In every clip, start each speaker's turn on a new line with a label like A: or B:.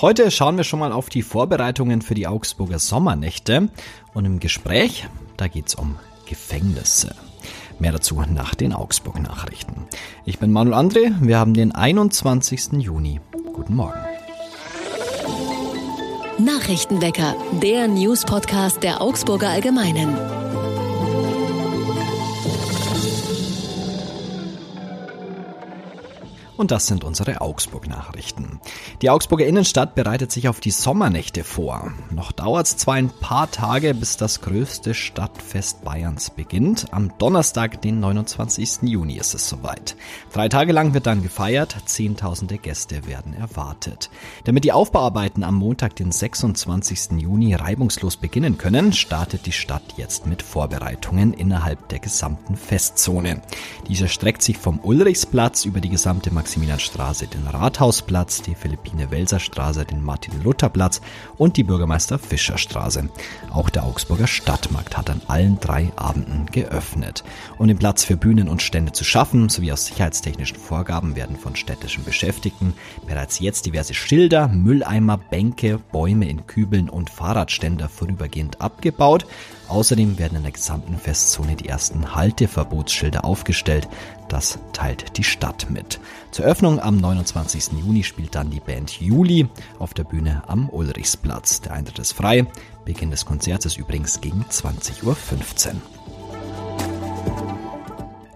A: Heute schauen wir schon mal auf die Vorbereitungen für die Augsburger Sommernächte und im Gespräch, da geht's um Gefängnisse. Mehr dazu nach den Augsburg-Nachrichten. Ich bin Manuel André, wir haben den 21. Juni. Guten Morgen.
B: Nachrichtenwecker, der News-Podcast der Augsburger Allgemeinen.
A: Und das sind unsere Augsburg-Nachrichten. Die Augsburger Innenstadt bereitet sich auf die Sommernächte vor. Noch dauert es zwar ein paar Tage, bis das größte Stadtfest Bayerns beginnt. Am Donnerstag, den 29. Juni, ist es soweit. Drei Tage lang wird dann gefeiert, zehntausende Gäste werden erwartet. Damit die Aufbauarbeiten am Montag, den 26. Juni, reibungslos beginnen können, startet die Stadt jetzt mit Vorbereitungen innerhalb der gesamten Festzone. Diese streckt sich vom Ulrichsplatz über die gesamte Max Maximilianstraße den Rathausplatz, die Philippine-Welser-Straße, den Martin-Luther-Platz und die Bürgermeister-Fischer-Straße. Auch der Augsburger Stadtmarkt hat an allen drei Abenden geöffnet. Um den Platz für Bühnen und Stände zu schaffen, sowie aus sicherheitstechnischen Vorgaben werden von städtischen Beschäftigten bereits jetzt diverse Schilder, Mülleimer, Bänke, Bäume in Kübeln und Fahrradständer vorübergehend abgebaut. Außerdem werden in der gesamten Festzone die ersten Halteverbotsschilder aufgestellt. Das teilt die Stadt mit. Zur Öffnung am 29. Juni spielt dann die Band Juli auf der Bühne am Ulrichsplatz. Der Eintritt ist frei. Beginn des Konzerts ist übrigens gegen 20.15 Uhr.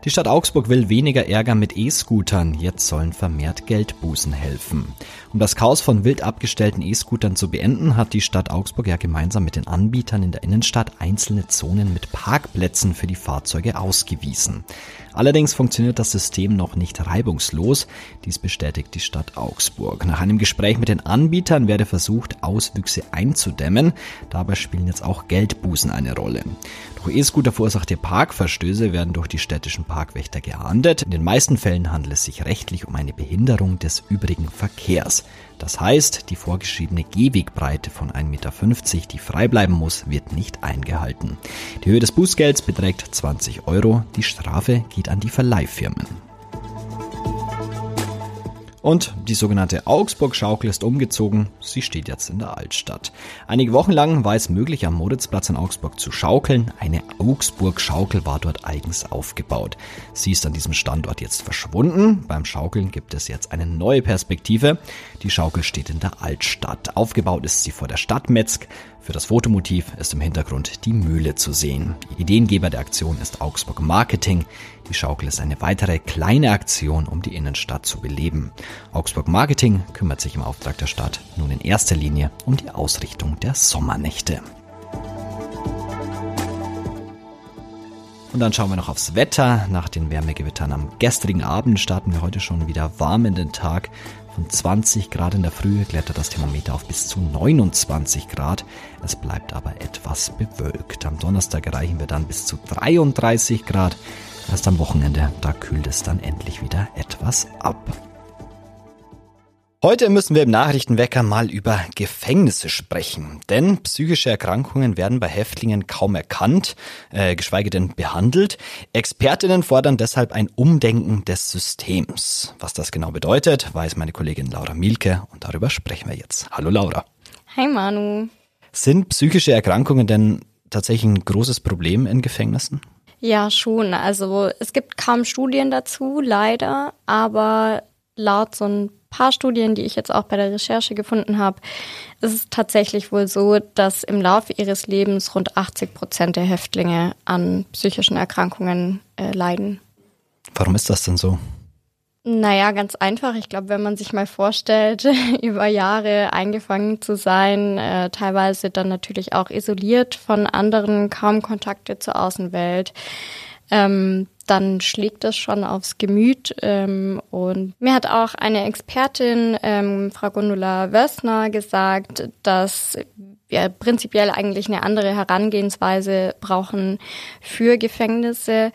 A: Die Stadt Augsburg will weniger Ärger mit E-Scootern. Jetzt sollen vermehrt Geldbußen helfen. Um das Chaos von wild abgestellten E-Scootern zu beenden, hat die Stadt Augsburg ja gemeinsam mit den Anbietern in der Innenstadt einzelne Zonen mit Parkplätzen für die Fahrzeuge ausgewiesen. Allerdings funktioniert das System noch nicht reibungslos. Dies bestätigt die Stadt Augsburg. Nach einem Gespräch mit den Anbietern werde versucht, Auswüchse einzudämmen. Dabei spielen jetzt auch Geldbußen eine Rolle. Durch E-Scooter verursachte Parkverstöße werden durch die städtischen Parkwächter geahndet. In den meisten Fällen handelt es sich rechtlich um eine Behinderung des übrigen Verkehrs. Das heißt, die vorgeschriebene Gehwegbreite von 1,50 Meter, die frei bleiben muss, wird nicht eingehalten. Die Höhe des Bußgelds beträgt 20 Euro. Die Strafe geht an die Verleihfirmen. Und die sogenannte Augsburg-Schaukel ist umgezogen. Sie steht jetzt in der Altstadt. Einige Wochen lang war es möglich, am Moritzplatz in Augsburg zu schaukeln. Eine Augsburg-Schaukel war dort eigens aufgebaut. Sie ist an diesem Standort jetzt verschwunden. Beim Schaukeln gibt es jetzt eine neue Perspektive. Die Schaukel steht in der Altstadt. Aufgebaut ist sie vor der Stadt Metzg. Für das Fotomotiv ist im Hintergrund die Mühle zu sehen. Ideengeber der Aktion ist Augsburg Marketing. Die Schaukel ist eine weitere kleine Aktion, um die Innenstadt zu beleben. Augsburg Marketing kümmert sich im Auftrag der Stadt nun in erster Linie um die Ausrichtung der Sommernächte. Und dann schauen wir noch aufs Wetter. Nach den Wärmegewittern am gestrigen Abend starten wir heute schon wieder warm in den Tag. Von 20 Grad in der Früh klettert das Thermometer auf bis zu 29 Grad. Es bleibt aber etwas bewölkt. Am Donnerstag erreichen wir dann bis zu 33 Grad. Erst am Wochenende, da kühlt es dann endlich wieder etwas ab. Heute müssen wir im Nachrichtenwecker mal über Gefängnisse sprechen, denn psychische Erkrankungen werden bei Häftlingen kaum erkannt, äh, geschweige denn behandelt. Expertinnen fordern deshalb ein Umdenken des Systems. Was das genau bedeutet, weiß meine Kollegin Laura Mielke und darüber sprechen wir jetzt. Hallo Laura.
C: Hi Manu.
A: Sind psychische Erkrankungen denn tatsächlich ein großes Problem in Gefängnissen?
C: Ja, schon. Also es gibt kaum Studien dazu, leider, aber laut so ein paar Studien, die ich jetzt auch bei der Recherche gefunden habe, ist es tatsächlich wohl so, dass im Laufe ihres Lebens rund 80 Prozent der Häftlinge an psychischen Erkrankungen äh, leiden.
A: Warum ist das denn so?
C: Naja, ganz einfach. Ich glaube, wenn man sich mal vorstellt, über Jahre eingefangen zu sein, äh, teilweise dann natürlich auch isoliert von anderen, kaum Kontakte zur Außenwelt, ähm, dann schlägt das schon aufs Gemüt. Ähm, und mir hat auch eine Expertin, ähm, Frau Gundula Wössner, gesagt, dass wir prinzipiell eigentlich eine andere Herangehensweise brauchen für Gefängnisse,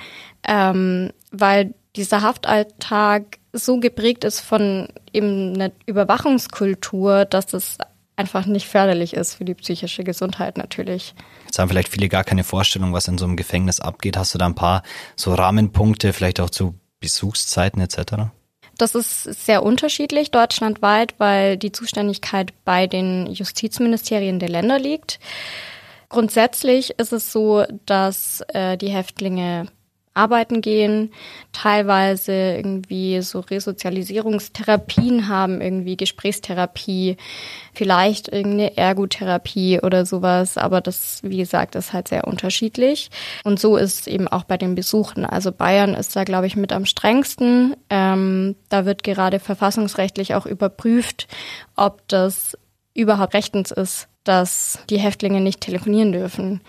C: ähm, weil dieser Haftalltag so geprägt ist von eben einer Überwachungskultur, dass es einfach nicht förderlich ist für die psychische Gesundheit natürlich.
A: Jetzt haben vielleicht viele gar keine Vorstellung, was in so einem Gefängnis abgeht. Hast du da ein paar so Rahmenpunkte, vielleicht auch zu Besuchszeiten etc.?
C: Das ist sehr unterschiedlich deutschlandweit, weil die Zuständigkeit bei den Justizministerien der Länder liegt. Grundsätzlich ist es so, dass äh, die Häftlinge arbeiten gehen, teilweise irgendwie so Resozialisierungstherapien haben, irgendwie Gesprächstherapie, vielleicht irgendeine Ergotherapie oder sowas, aber das, wie gesagt, ist halt sehr unterschiedlich. Und so ist es eben auch bei den Besuchen. Also Bayern ist da, glaube ich, mit am strengsten. Ähm, da wird gerade verfassungsrechtlich auch überprüft, ob das überhaupt rechtens ist, dass die Häftlinge nicht telefonieren dürfen,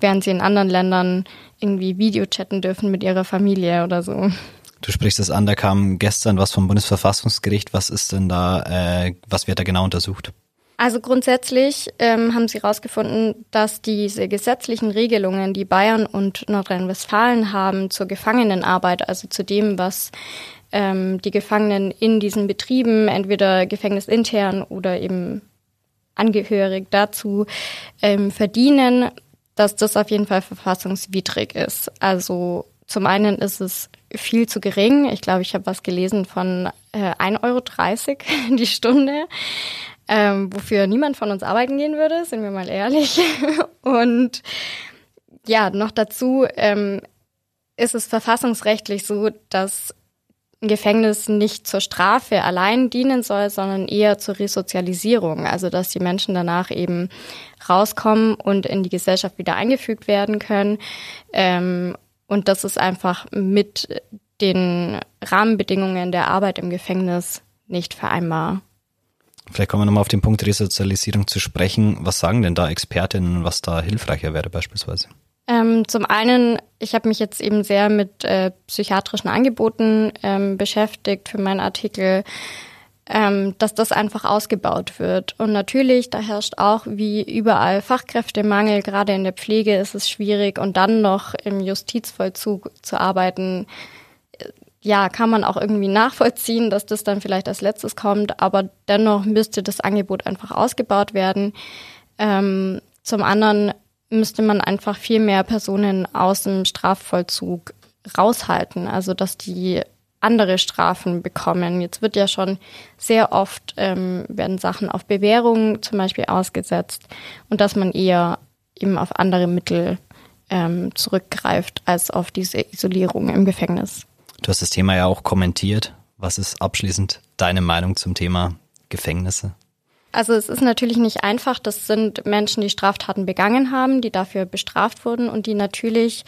C: während sie in anderen Ländern irgendwie Video chatten dürfen mit ihrer Familie oder so.
A: Du sprichst es an, da kam gestern was vom Bundesverfassungsgericht. Was ist denn da, äh, was wird da genau untersucht?
C: Also grundsätzlich ähm, haben sie herausgefunden, dass diese gesetzlichen Regelungen, die Bayern und Nordrhein-Westfalen haben zur Gefangenenarbeit, also zu dem, was ähm, die Gefangenen in diesen Betrieben, entweder gefängnisintern oder eben angehörig dazu ähm, verdienen, dass das auf jeden Fall verfassungswidrig ist. Also zum einen ist es viel zu gering. Ich glaube, ich habe was gelesen von äh, 1,30 Euro die Stunde, ähm, wofür niemand von uns arbeiten gehen würde, sind wir mal ehrlich. Und ja, noch dazu ähm, ist es verfassungsrechtlich so, dass ein Gefängnis nicht zur Strafe allein dienen soll, sondern eher zur Resozialisierung. Also dass die Menschen danach eben rauskommen und in die Gesellschaft wieder eingefügt werden können. Ähm, und das ist einfach mit den Rahmenbedingungen der Arbeit im Gefängnis nicht vereinbar.
A: Vielleicht kommen wir nochmal auf den Punkt Resozialisierung zu sprechen. Was sagen denn da Expertinnen, was da hilfreicher wäre beispielsweise?
C: Ähm, zum einen, ich habe mich jetzt eben sehr mit äh, psychiatrischen Angeboten ähm, beschäftigt für meinen Artikel, ähm, dass das einfach ausgebaut wird. Und natürlich, da herrscht auch wie überall Fachkräftemangel, gerade in der Pflege ist es schwierig und dann noch im Justizvollzug zu arbeiten. Ja, kann man auch irgendwie nachvollziehen, dass das dann vielleicht als letztes kommt, aber dennoch müsste das Angebot einfach ausgebaut werden. Ähm, zum anderen müsste man einfach viel mehr Personen aus dem Strafvollzug raushalten, also dass die andere Strafen bekommen. Jetzt wird ja schon sehr oft ähm, werden Sachen auf Bewährung zum Beispiel ausgesetzt und dass man eher eben auf andere Mittel ähm, zurückgreift als auf diese Isolierung im Gefängnis.
A: Du hast das Thema ja auch kommentiert. Was ist abschließend deine Meinung zum Thema Gefängnisse?
C: Also es ist natürlich nicht einfach. Das sind Menschen, die Straftaten begangen haben, die dafür bestraft wurden und die natürlich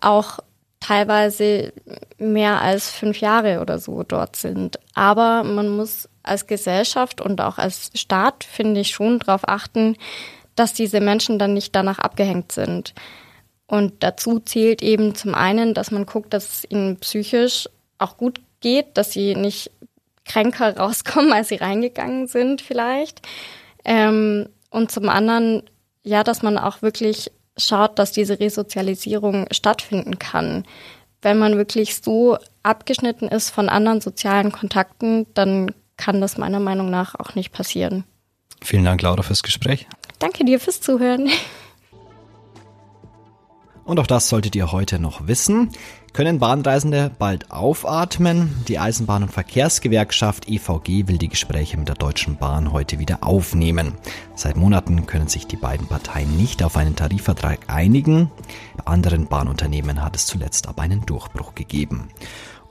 C: auch teilweise mehr als fünf Jahre oder so dort sind. Aber man muss als Gesellschaft und auch als Staat, finde ich, schon darauf achten, dass diese Menschen dann nicht danach abgehängt sind. Und dazu zählt eben zum einen, dass man guckt, dass es ihnen psychisch auch gut geht, dass sie nicht kränker rauskommen, als sie reingegangen sind vielleicht. Ähm, und zum anderen, ja, dass man auch wirklich schaut, dass diese Resozialisierung stattfinden kann. Wenn man wirklich so abgeschnitten ist von anderen sozialen Kontakten, dann kann das meiner Meinung nach auch nicht passieren.
A: Vielen Dank, Laura, fürs Gespräch.
C: Danke dir fürs Zuhören.
A: Und auch das solltet ihr heute noch wissen. Können Bahnreisende bald aufatmen? Die Eisenbahn- und Verkehrsgewerkschaft EVG will die Gespräche mit der Deutschen Bahn heute wieder aufnehmen. Seit Monaten können sich die beiden Parteien nicht auf einen Tarifvertrag einigen. Bei anderen Bahnunternehmen hat es zuletzt aber einen Durchbruch gegeben.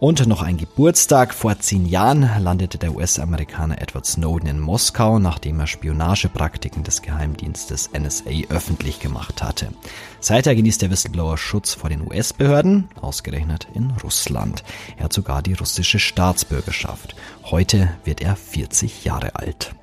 A: Und noch ein Geburtstag. Vor zehn Jahren landete der US-Amerikaner Edward Snowden in Moskau, nachdem er Spionagepraktiken des Geheimdienstes NSA öffentlich gemacht hatte. Seither genießt der Whistleblower Schutz vor den US-Behörden, ausgerechnet in Russland. Er hat sogar die russische Staatsbürgerschaft. Heute wird er 40 Jahre alt.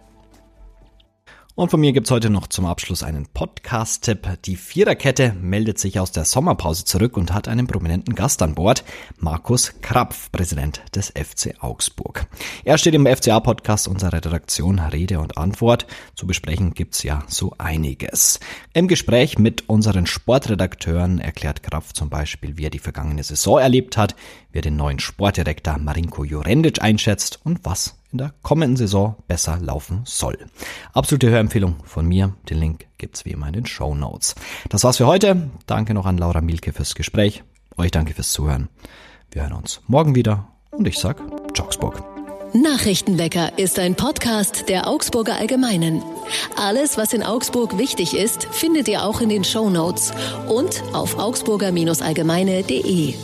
A: Und von mir gibt's heute noch zum Abschluss einen Podcast-Tipp. Die Viererkette meldet sich aus der Sommerpause zurück und hat einen prominenten Gast an Bord, Markus Krapf, Präsident des FC Augsburg. Er steht im FCA-Podcast unserer Redaktion Rede und Antwort. Zu besprechen gibt's ja so einiges. Im Gespräch mit unseren Sportredakteuren erklärt Krapf zum Beispiel, wie er die vergangene Saison erlebt hat, wie er den neuen Sportdirektor Marinko Jurendic einschätzt und was in der kommenden Saison besser laufen soll. Absolute Hörempfehlung von mir. Den Link gibt's wie immer in den Show Notes. Das war's für heute. Danke noch an Laura Mielke fürs Gespräch. Euch danke fürs Zuhören. Wir hören uns morgen wieder und ich sag Augsburg.
B: Nachrichtenwecker ist ein Podcast der Augsburger Allgemeinen. Alles, was in Augsburg wichtig ist, findet ihr auch in den Show Notes und auf augsburger-allgemeine.de.